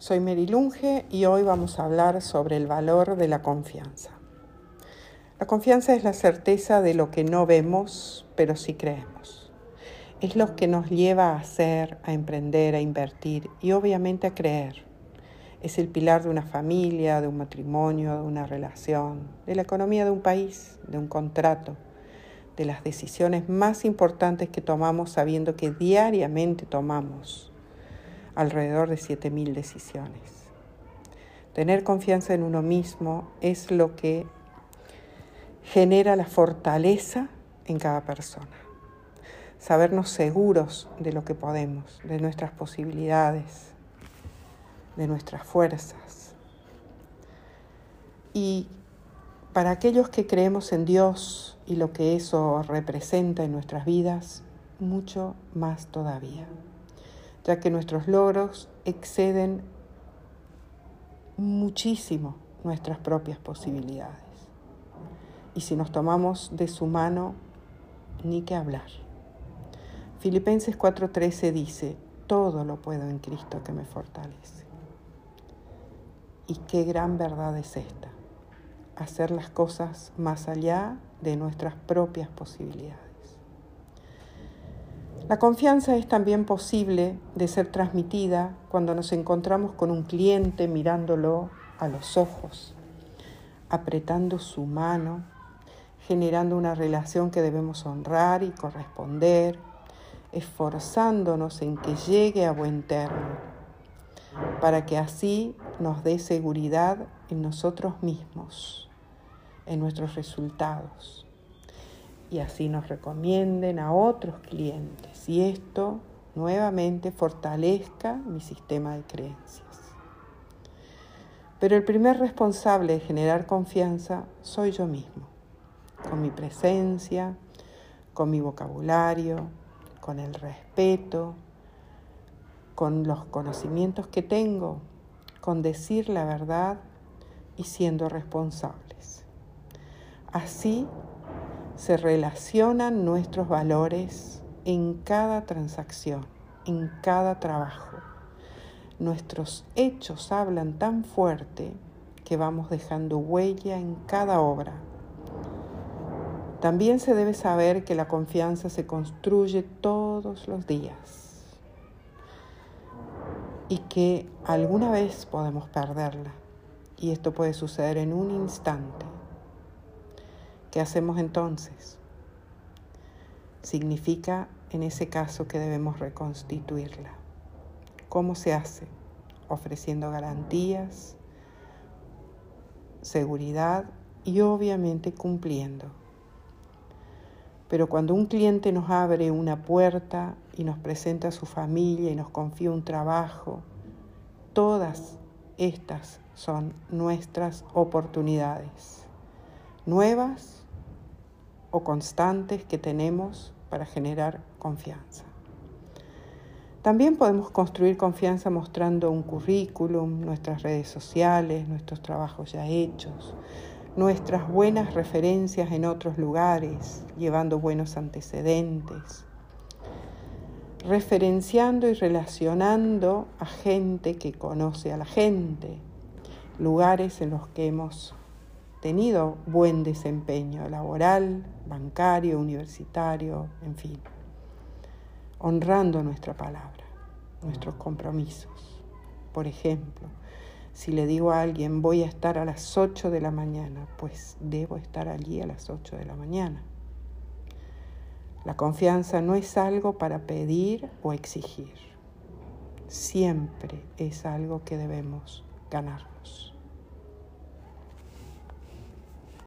soy Mary Lunge y hoy vamos a hablar sobre el valor de la confianza. La confianza es la certeza de lo que no vemos, pero sí creemos. Es lo que nos lleva a hacer, a emprender, a invertir y obviamente a creer. Es el pilar de una familia, de un matrimonio, de una relación, de la economía de un país, de un contrato, de las decisiones más importantes que tomamos sabiendo que diariamente tomamos alrededor de 7.000 decisiones. Tener confianza en uno mismo es lo que genera la fortaleza en cada persona. Sabernos seguros de lo que podemos, de nuestras posibilidades, de nuestras fuerzas. Y para aquellos que creemos en Dios y lo que eso representa en nuestras vidas, mucho más todavía ya que nuestros logros exceden muchísimo nuestras propias posibilidades. Y si nos tomamos de su mano, ni que hablar. Filipenses 4:13 dice, todo lo puedo en Cristo que me fortalece. Y qué gran verdad es esta, hacer las cosas más allá de nuestras propias posibilidades. La confianza es también posible de ser transmitida cuando nos encontramos con un cliente mirándolo a los ojos, apretando su mano, generando una relación que debemos honrar y corresponder, esforzándonos en que llegue a buen término, para que así nos dé seguridad en nosotros mismos, en nuestros resultados y así nos recomienden a otros clientes y esto nuevamente fortalezca mi sistema de creencias. Pero el primer responsable de generar confianza soy yo mismo, con mi presencia, con mi vocabulario, con el respeto, con los conocimientos que tengo, con decir la verdad y siendo responsables. Así se relacionan nuestros valores en cada transacción, en cada trabajo. Nuestros hechos hablan tan fuerte que vamos dejando huella en cada obra. También se debe saber que la confianza se construye todos los días y que alguna vez podemos perderla. Y esto puede suceder en un instante. ¿Qué hacemos entonces? Significa en ese caso que debemos reconstituirla. ¿Cómo se hace? Ofreciendo garantías, seguridad y obviamente cumpliendo. Pero cuando un cliente nos abre una puerta y nos presenta a su familia y nos confía un trabajo, todas estas son nuestras oportunidades, nuevas o constantes que tenemos para generar confianza. También podemos construir confianza mostrando un currículum, nuestras redes sociales, nuestros trabajos ya hechos, nuestras buenas referencias en otros lugares, llevando buenos antecedentes, referenciando y relacionando a gente que conoce a la gente, lugares en los que hemos tenido buen desempeño laboral, bancario, universitario, en fin, honrando nuestra palabra, nuestros compromisos. Por ejemplo, si le digo a alguien voy a estar a las 8 de la mañana, pues debo estar allí a las 8 de la mañana. La confianza no es algo para pedir o exigir, siempre es algo que debemos ganarnos.